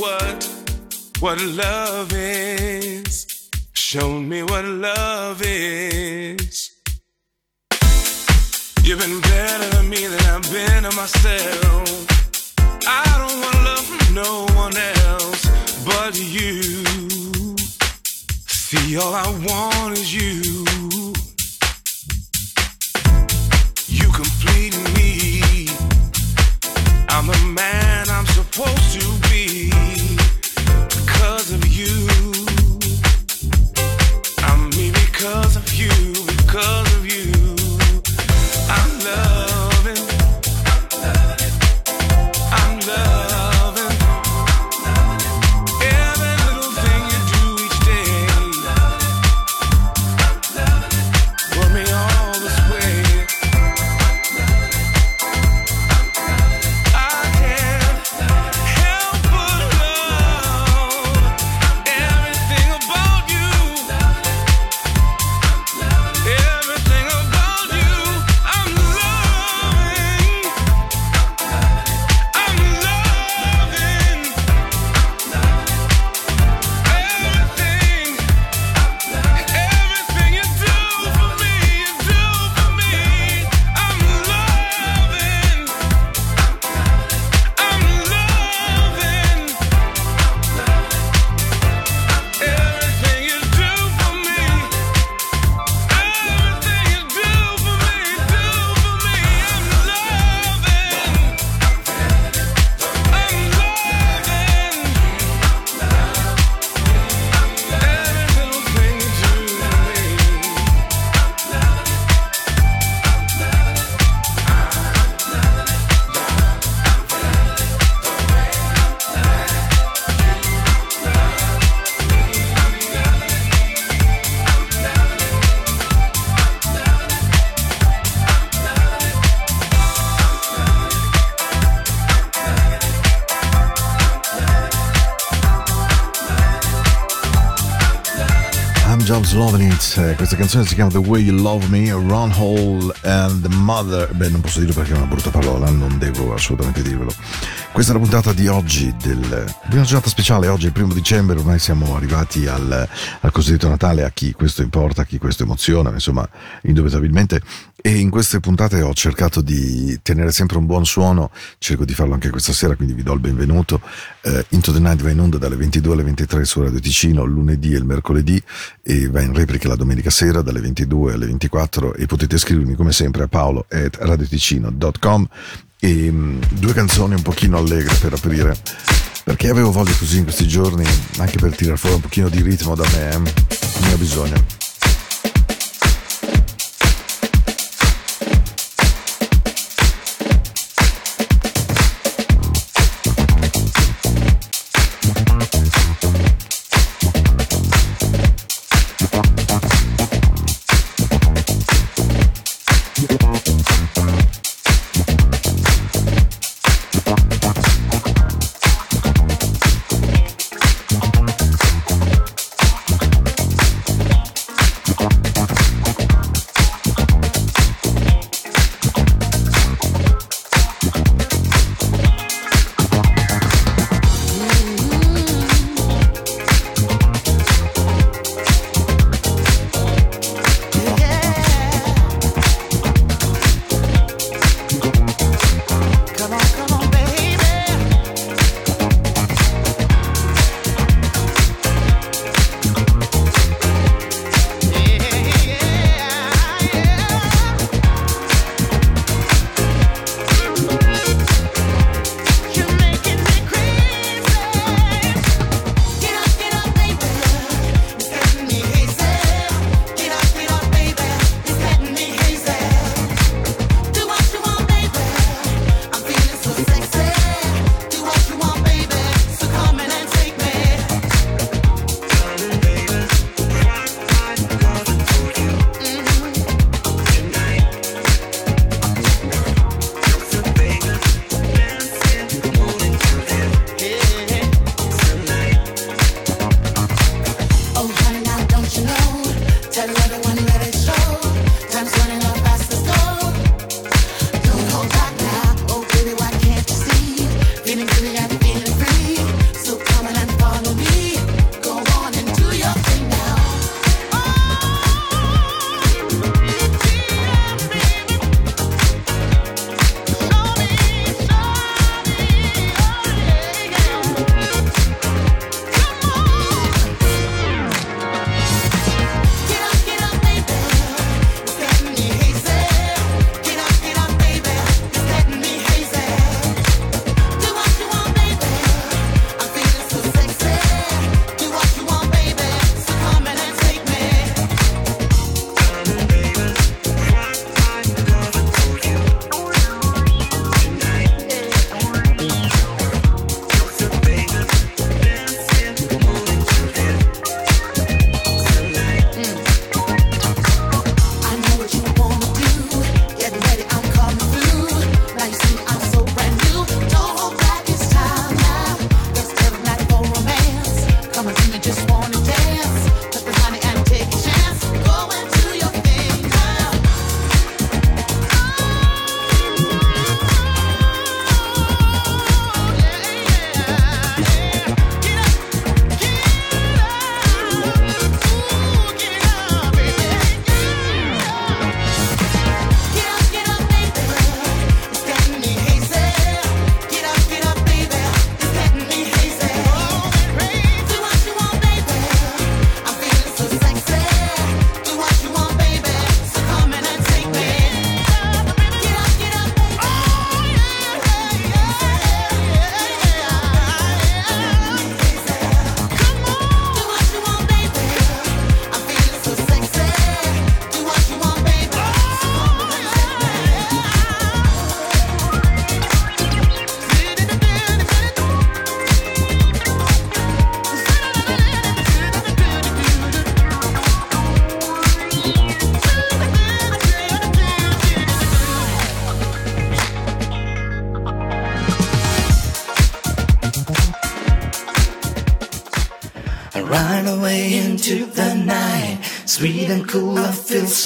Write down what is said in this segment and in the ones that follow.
what what love is. Show me what love is. You've been better to me than I've been to myself. I don't want love from no one else but you. See, all I want is you. You I'm the man I'm supposed to be because of you. I'm me because of you, because Questa canzone si chiama The Way You Love Me, Ron Hall and the Mother. Beh, non posso dirlo perché è una brutta parola, non devo assolutamente dirvelo. Questa è la puntata di oggi, del, una giornata speciale. Oggi è il primo dicembre, ormai siamo arrivati al, al cosiddetto Natale. A chi questo importa, a chi questo emoziona, insomma, indubitabilmente e in queste puntate ho cercato di tenere sempre un buon suono, cerco di farlo anche questa sera, quindi vi do il benvenuto. Uh, Into the Night va in onda dalle 22 alle 23 su Radio Ticino, lunedì e il mercoledì, e va in replica la domenica sera dalle 22 alle 24 e potete scrivermi come sempre a paolo at radioticino.com e um, due canzoni un pochino allegre per aprire, perché avevo voglia così in questi giorni, anche per tirare fuori un pochino di ritmo da me, eh? ne ho bisogno.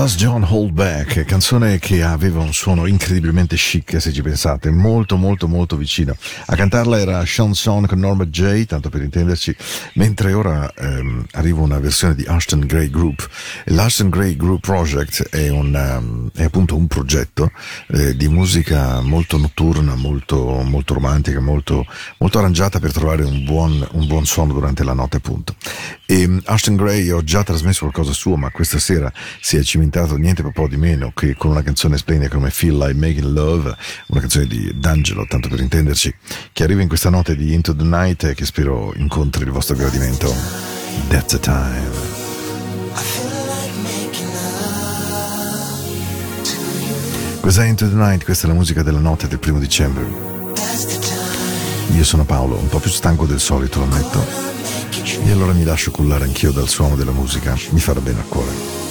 Just John Hold Back, canzone che aveva un suono incredibilmente chic se ci pensate, molto molto molto vicino. A cantarla era Sean Son con Norma J, tanto per intenderci, mentre ora ehm, arriva una versione di Ashton Gray Group. L'Ashton Gray Group Project è, un, um, è appunto un progetto eh, di musica molto notturna, molto, molto romantica, molto, molto arrangiata per trovare un buon, un buon suono durante la notte appunto. E um, Ashton Gray ho già trasmesso qualcosa suo, ma questa sera si è cimentato niente po' di meno che con una canzone splendida come Feel Like Making Love, una canzone di D'Angelo, tanto per intenderci, che arriva in questa notte di Into the Night e che spero incontri il vostro gradimento. That's the time. Questa è Into the Night, questa è la musica della notte del primo dicembre. Io sono Paolo, un po' più stanco del solito, lo ammetto. E allora mi lascio cullare anch'io dal suono della musica, mi farà bene al cuore.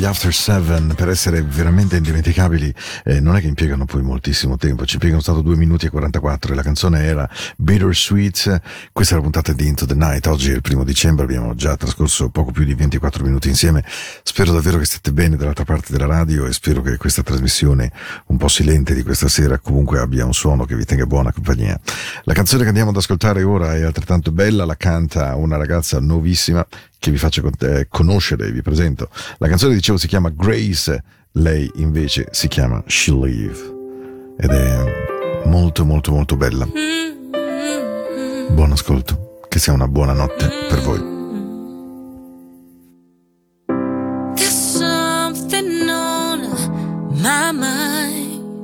Gli After Seven, per essere veramente indimenticabili, eh, non è che impiegano poi moltissimo tempo, ci impiegano stato 2 minuti e 44 e la canzone era Bittersweet, questa è la puntata di Into the Night, oggi è il primo dicembre, abbiamo già trascorso poco più di 24 minuti insieme, spero davvero che state bene dall'altra parte della radio e spero che questa trasmissione un po' silente di questa sera comunque abbia un suono che vi tenga buona compagnia. La canzone che andiamo ad ascoltare ora è altrettanto bella, la canta una ragazza nuovissima che vi faccio con- eh, conoscere vi presento. La canzone, dicevo, si chiama Grace, lei invece si chiama She Leave ed è molto molto molto bella. Buon ascolto, che sia una buona notte per voi. My mind,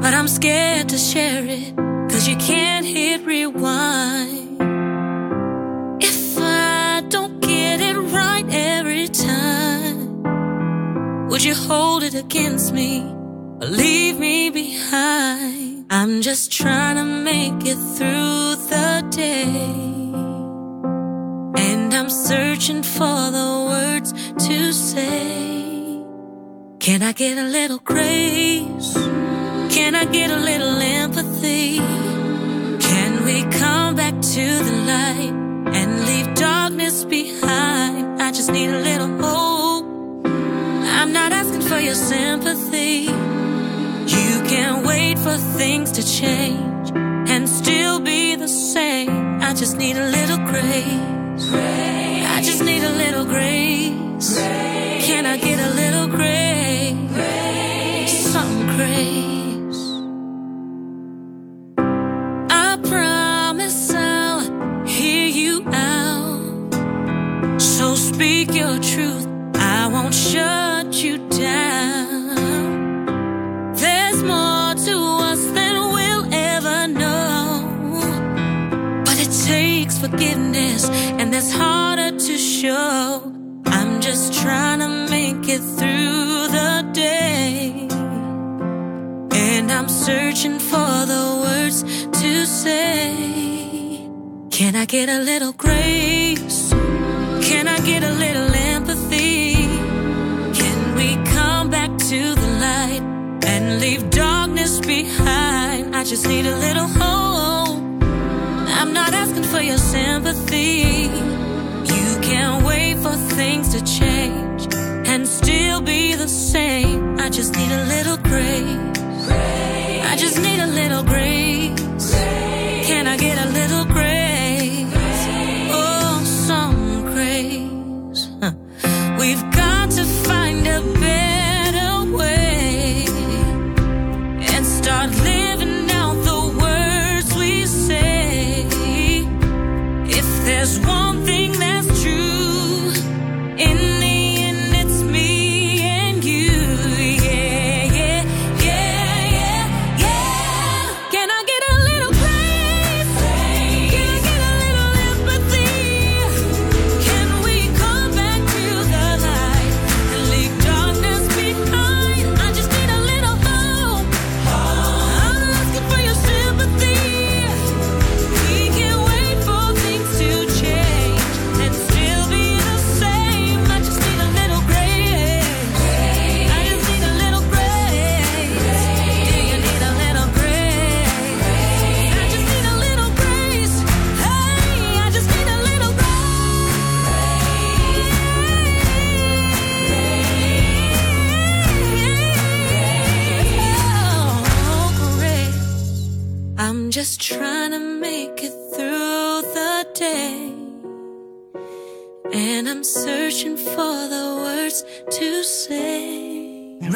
but I'm scared to share it, cause you can't hit rewind. Would you hold it against me or leave me behind? I'm just trying to make it through the day. And I'm searching for the words to say. Can I get a little grace? Can I get a little empathy? Can we come back to the light and leave darkness behind? I just need a little hope. I'm not asking for your sympathy. You can't wait for things to change and still be the same. I just need a little grace. grace. I just need a little grace. Can I get a little grace? Some grace. I promise I'll hear you out. So speak your truth. I won't shut you down. There's more to us than we'll ever know. But it takes forgiveness, and that's harder to show. I'm just trying to make it through the day. And I'm searching for the words to say. Can I get a little grace? Can I get a little empathy? To the light and leave darkness behind. I just need a little hope. I'm not asking for your sympathy. You can't wait for things to change and still be the same. I just need a little grace. I just need a little grace.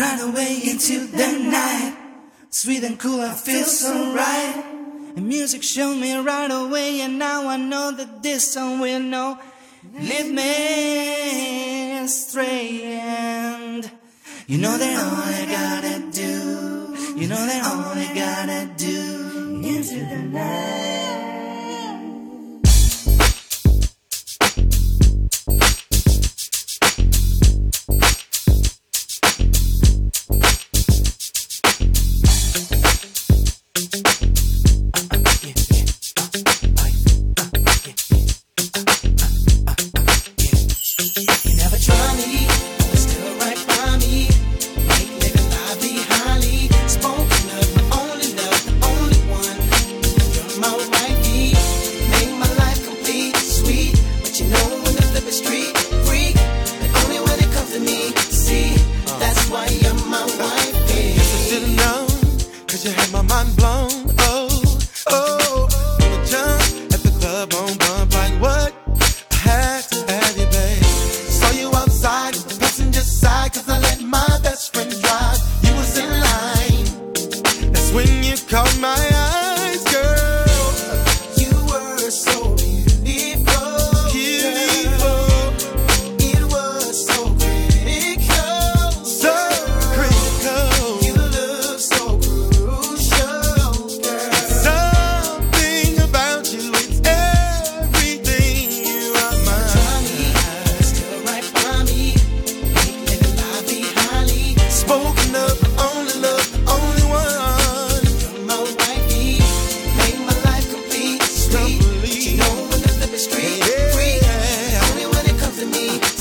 run away into the night. Sweet and cool, I feel so right. And music showed me right away, and now I know that this song will know. Lead me straight, and you know that all I gotta do, you know that all I gotta do into the night.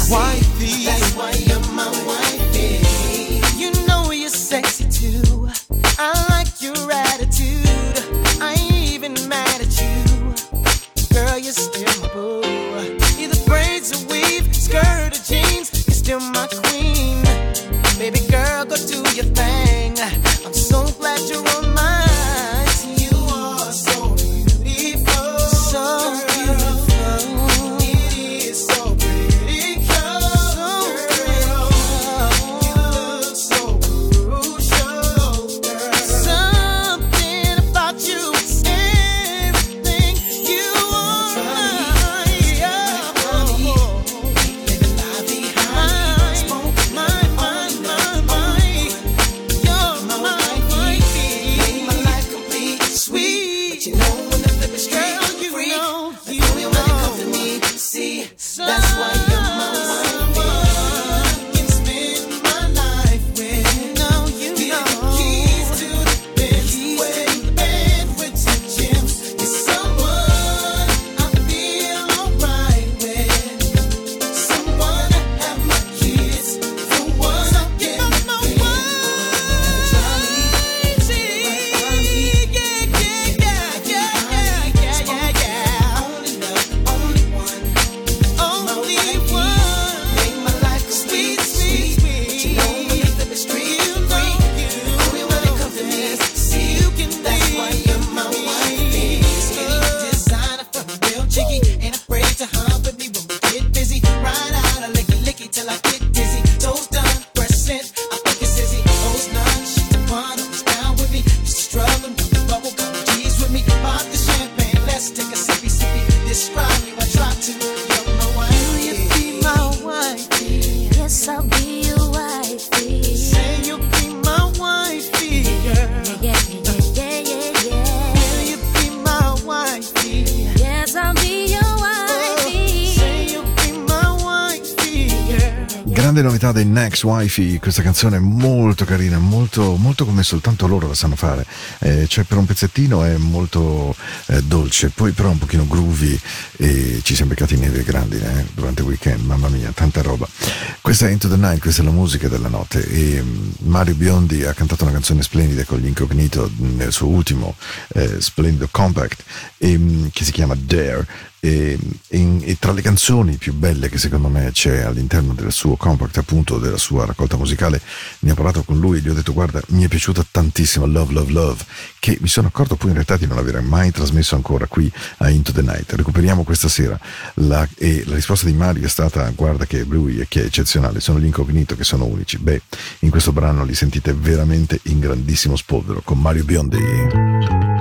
Wifey. That's why ex wifi, questa canzone è molto carina, molto, molto come soltanto loro la sanno fare. Eh, cioè per un pezzettino è molto eh, dolce, poi però un pochino groovy e ci siamo beccati neve grandi eh, durante il weekend, mamma mia, tanta roba. Questa è Into the Night, questa è la musica della notte e um, Mario Biondi ha cantato una canzone splendida con gli Incognito nel suo ultimo eh, splendido compact e, um, che si chiama Dare e, e, e, tra le canzoni più belle che secondo me c'è all'interno del suo compact, appunto della sua raccolta musicale, ne ho parlato con lui e gli ho detto guarda mi è piaciuta tantissimo Love Love Love, che mi sono accorto poi in realtà di non aver mai trasmesso ancora qui a Into the Night. Recuperiamo questa sera la, e la risposta di Mario è stata guarda che è, che è eccezionale, sono gli incognito che sono unici. Beh, in questo brano li sentite veramente in grandissimo spolvero con Mario Biondi.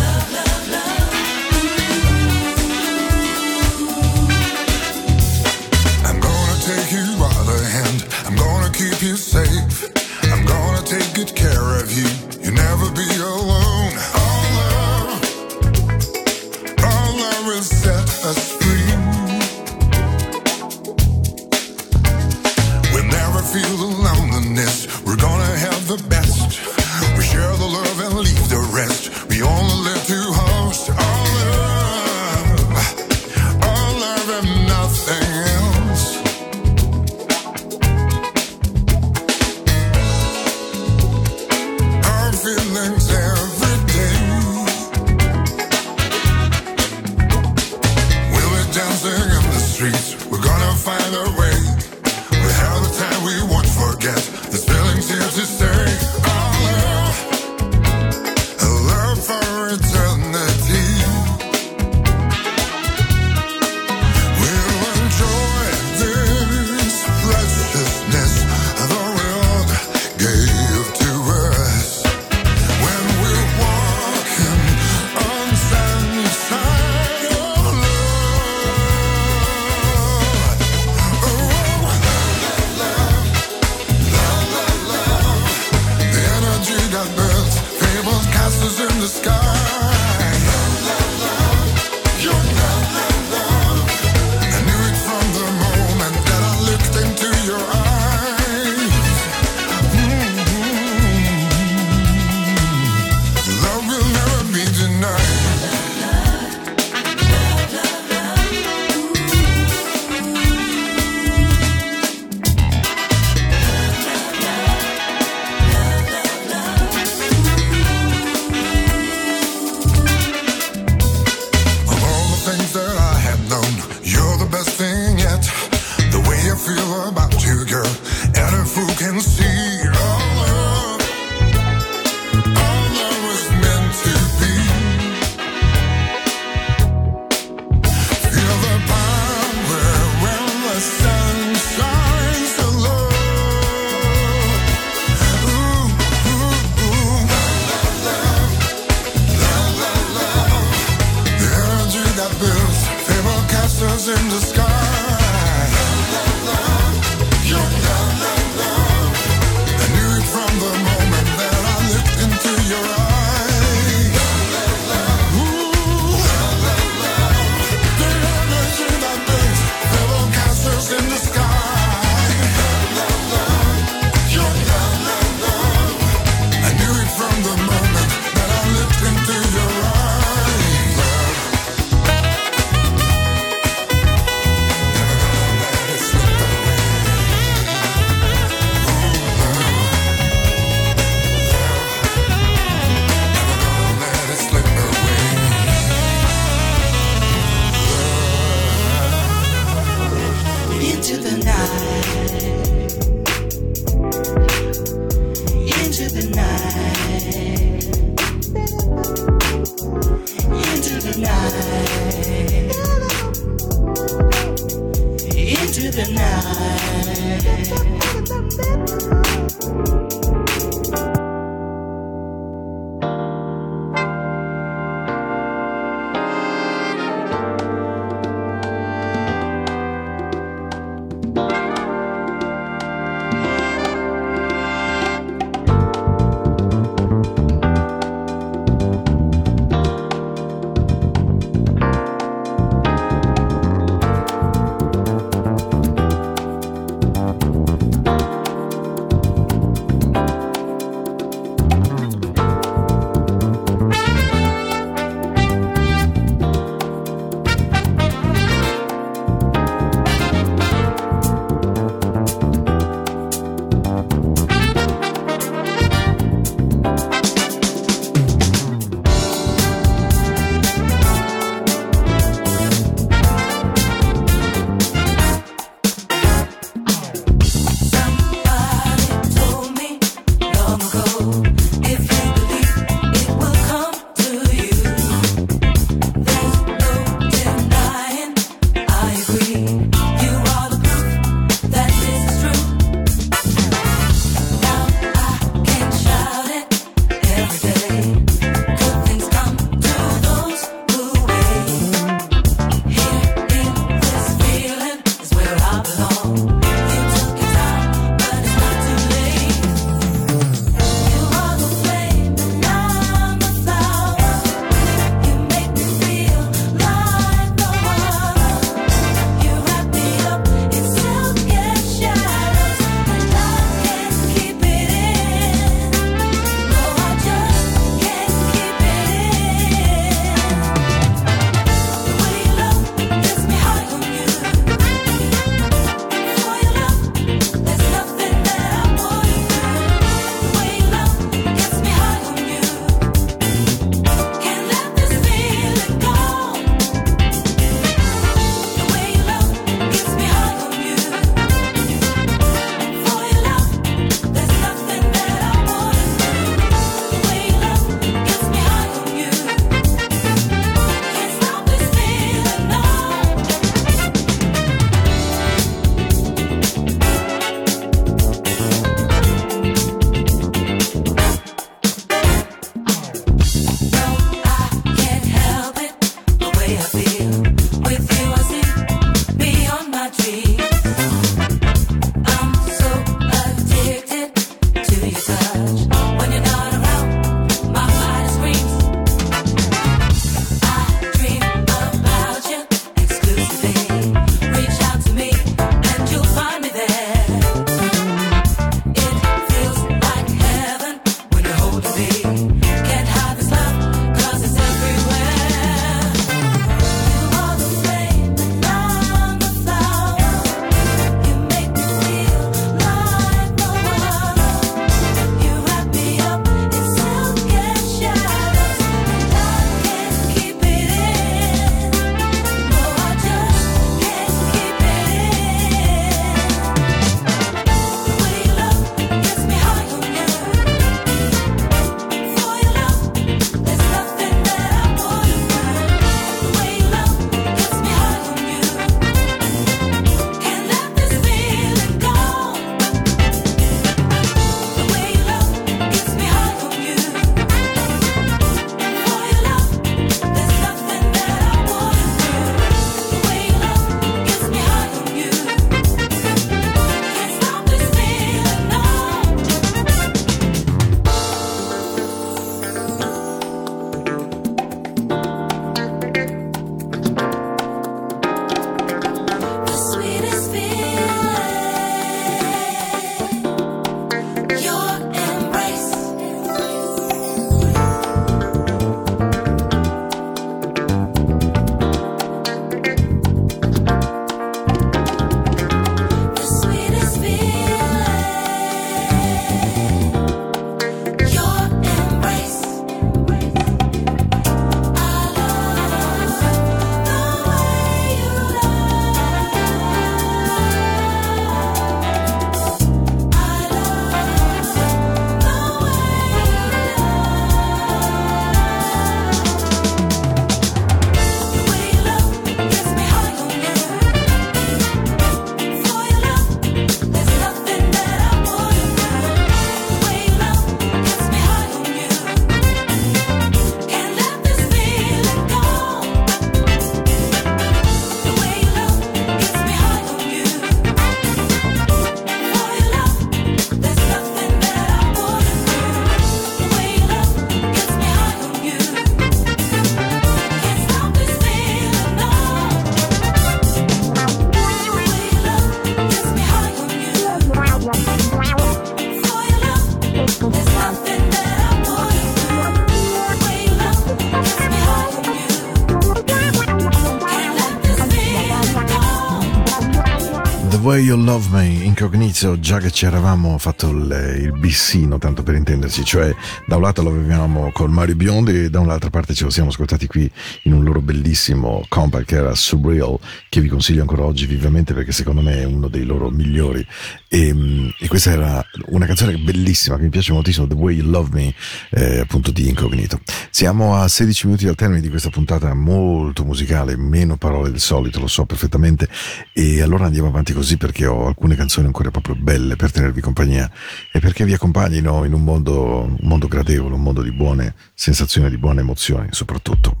Way You Love Me, incognito, già che ci eravamo fatto il, il bissino, tanto per intenderci, cioè da un lato lo avevamo con Mario Biondi e da un'altra parte ce lo siamo ascoltati qui in un loro bellissimo compact che era Surreal, che vi consiglio ancora oggi vivamente perché secondo me è uno dei loro migliori. E, e questa era una canzone bellissima che mi piace moltissimo, The Way You Love Me, eh, appunto di incognito. Siamo a 16 minuti al termine di questa puntata molto musicale, meno parole del solito, lo so perfettamente, e allora andiamo avanti avanti così perché ho alcune canzoni ancora proprio belle per tenervi compagnia e perché vi accompagnino in un mondo, un mondo gradevole, un mondo di buone sensazioni, di buone emozioni soprattutto.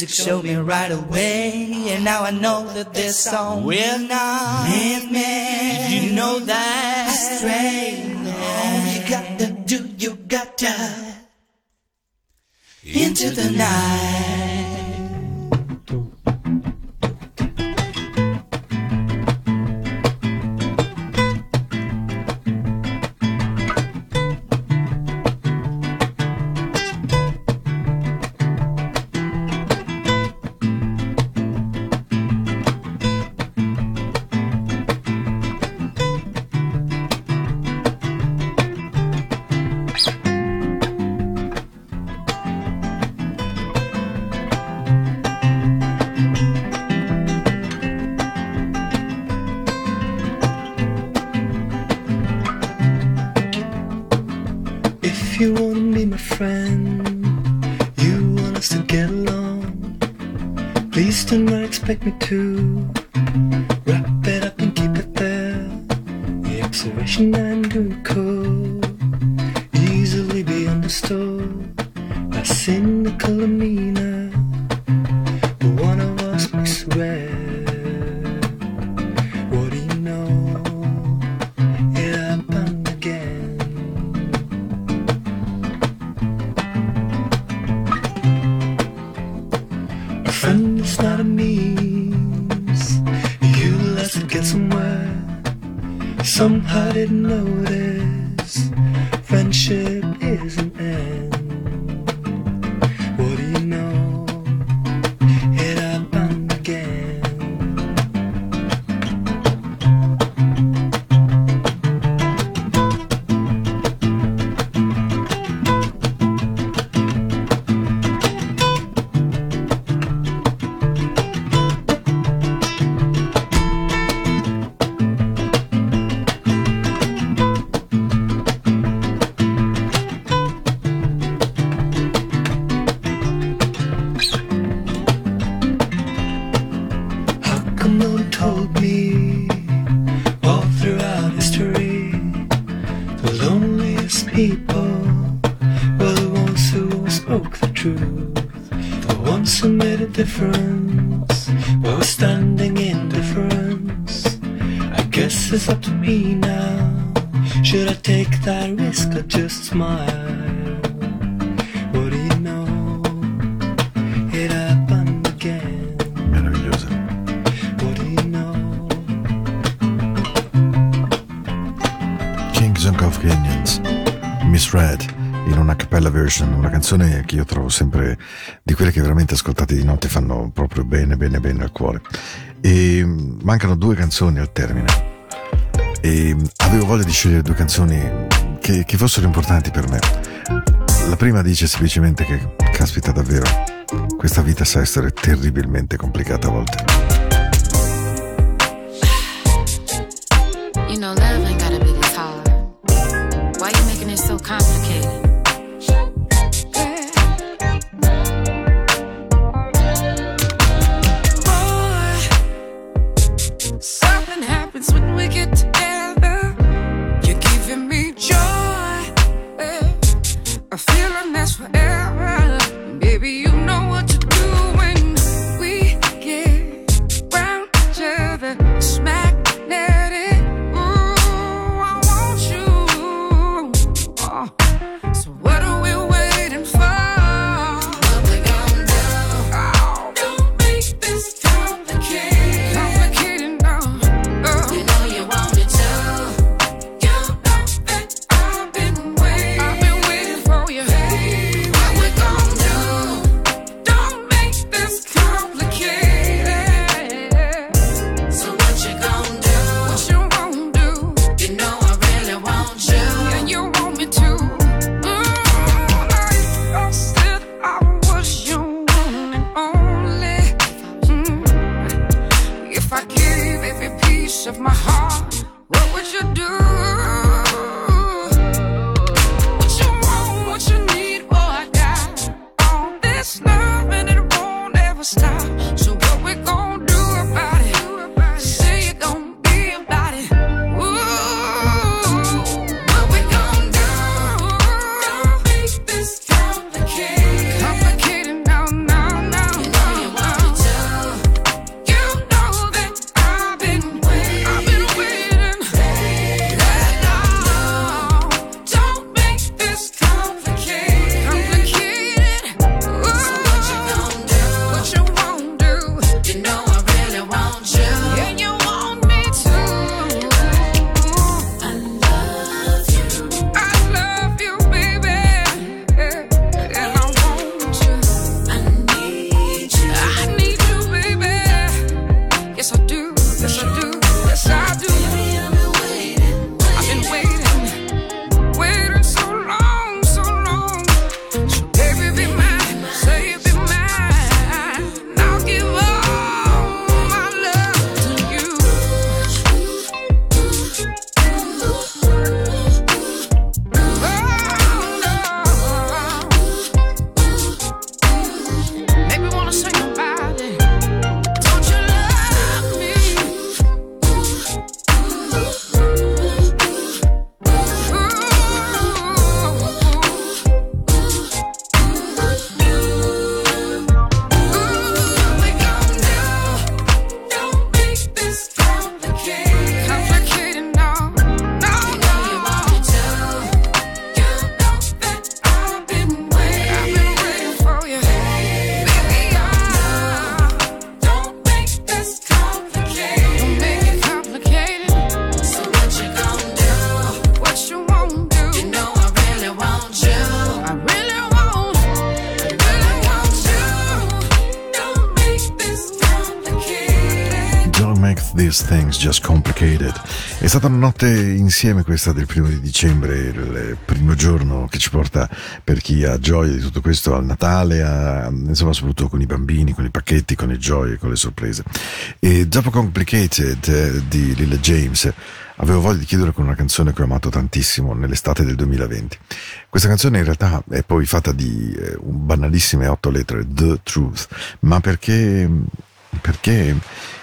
Music showed me right away, and now I know that this song will not end me. You know that stray. All you gotta do, you gotta into the night. Me to guess it's up to me now. Should I take that risk or just smile? What do you know? It happened again. Meravigliosa. What do you know? Kings and Convenience. Miss Red in una cappella version, una canzone che io trovo sempre di quelle che veramente ascoltate di notte fanno proprio bene, bene, bene al cuore. E mm, mancano due canzoni al termine e avevo voglia di scegliere due canzoni che, che fossero importanti per me. La prima dice semplicemente che, caspita davvero, questa vita sa essere terribilmente complicata a volte. Complicated. È stata una notte insieme questa del primo di dicembre, il primo giorno che ci porta per chi ha gioia di tutto questo al Natale, a, insomma soprattutto con i bambini, con i pacchetti, con le gioie, con le sorprese. E dopo Complicated eh, di Lilla James avevo voglia di chiudere con una canzone che ho amato tantissimo nell'estate del 2020. Questa canzone in realtà è poi fatta di eh, banalissime otto lettere, The Truth, ma perché, perché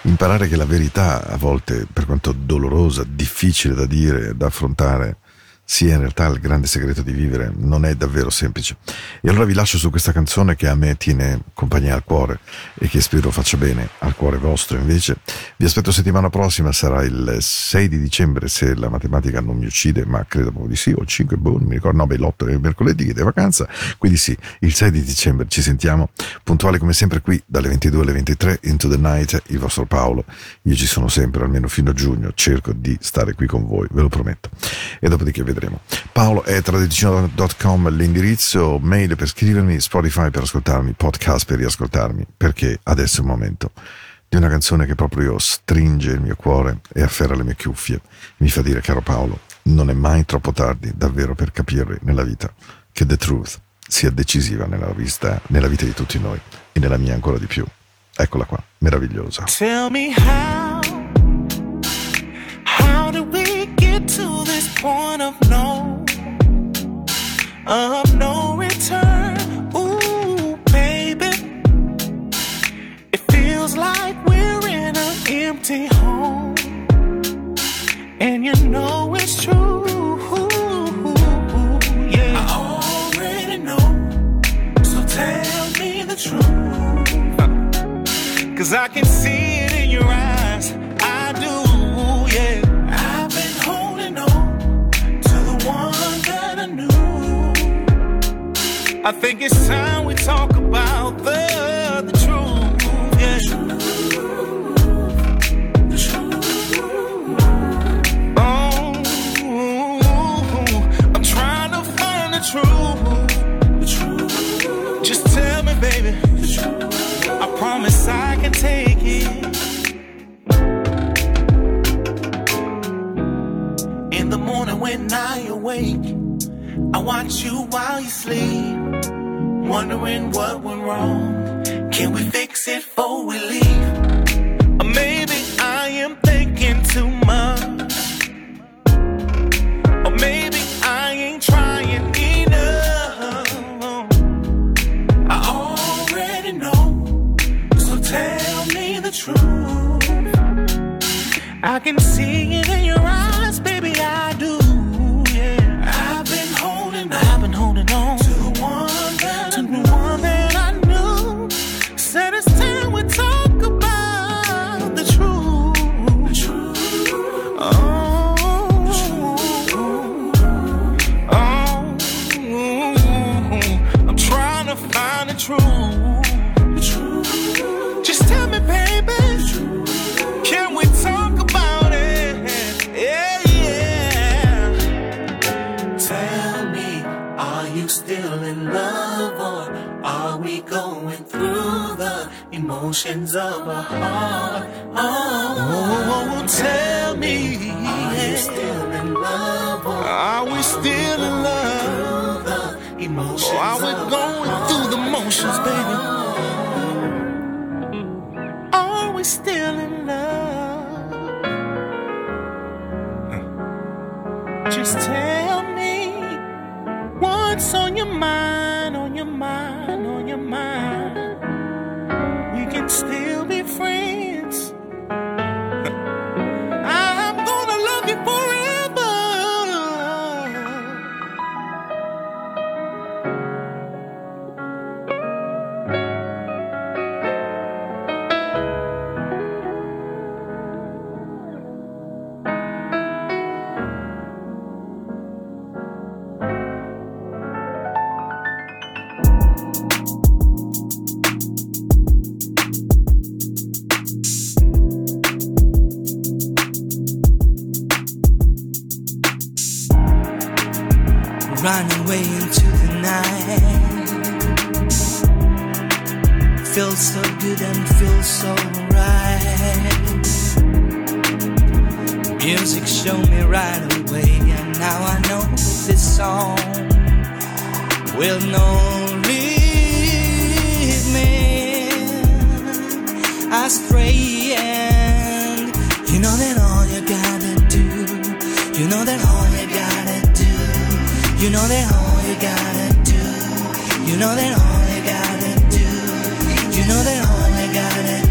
imparare che la verità a volte, per quanto dolorosa, difficile da dire, da affrontare, sia in realtà il grande segreto di vivere non è davvero semplice. E allora vi lascio su questa canzone che a me tiene compagnia al cuore e che spero faccia bene al cuore vostro invece. Vi aspetto settimana prossima, sarà il 6 di dicembre se la matematica non mi uccide, ma credo proprio di sì, o il 5, boh, non mi ricordo, no, beh, l'8 è mercoledì che è vacanza, quindi sì, il 6 di dicembre ci sentiamo, puntuali come sempre qui, dalle 22 alle 23, Into the Night, il vostro Paolo. Io ci sono sempre, almeno fino a giugno, cerco di stare qui con voi, ve lo prometto. E dopodiché vedremo. Paolo è tradizionale.com l'indirizzo, mail per scrivermi, Spotify per ascoltarmi, podcast per riascoltarmi, perché adesso è il momento di una canzone che proprio stringe il mio cuore e afferra le mie cuffie. Mi fa dire, caro Paolo, non è mai troppo tardi davvero per capire nella vita che The Truth sia decisiva nella, vista, nella vita di tutti noi e nella mia ancora di più. Eccola qua, meravigliosa. Tell me how point of no, of no return? Ooh, baby, it feels like we're in an empty home, and you know it's true. Yeah, I already know, so tell me the truth. Cause I can see I think it's time we talk about the, the truth, yeah. The truth. Oh, I'm trying to find the truth. The truth. Just tell me, baby. I promise I can take it. In the morning when I awake, I watch you while you sleep. Wondering what went wrong. Can we fix it before we leave? Or maybe I am thinking too much. Or maybe I ain't trying enough. I already know. So tell me the truth. I can see emotions of a heart? Oh, tell me, are you still in love are we still in love? Or are we going through the motions, baby? Are we still in love? Just tell me what's on your mind, still You know that all you gotta do. You know that all you gotta do. You know that all you gotta do. You know that all you gotta do.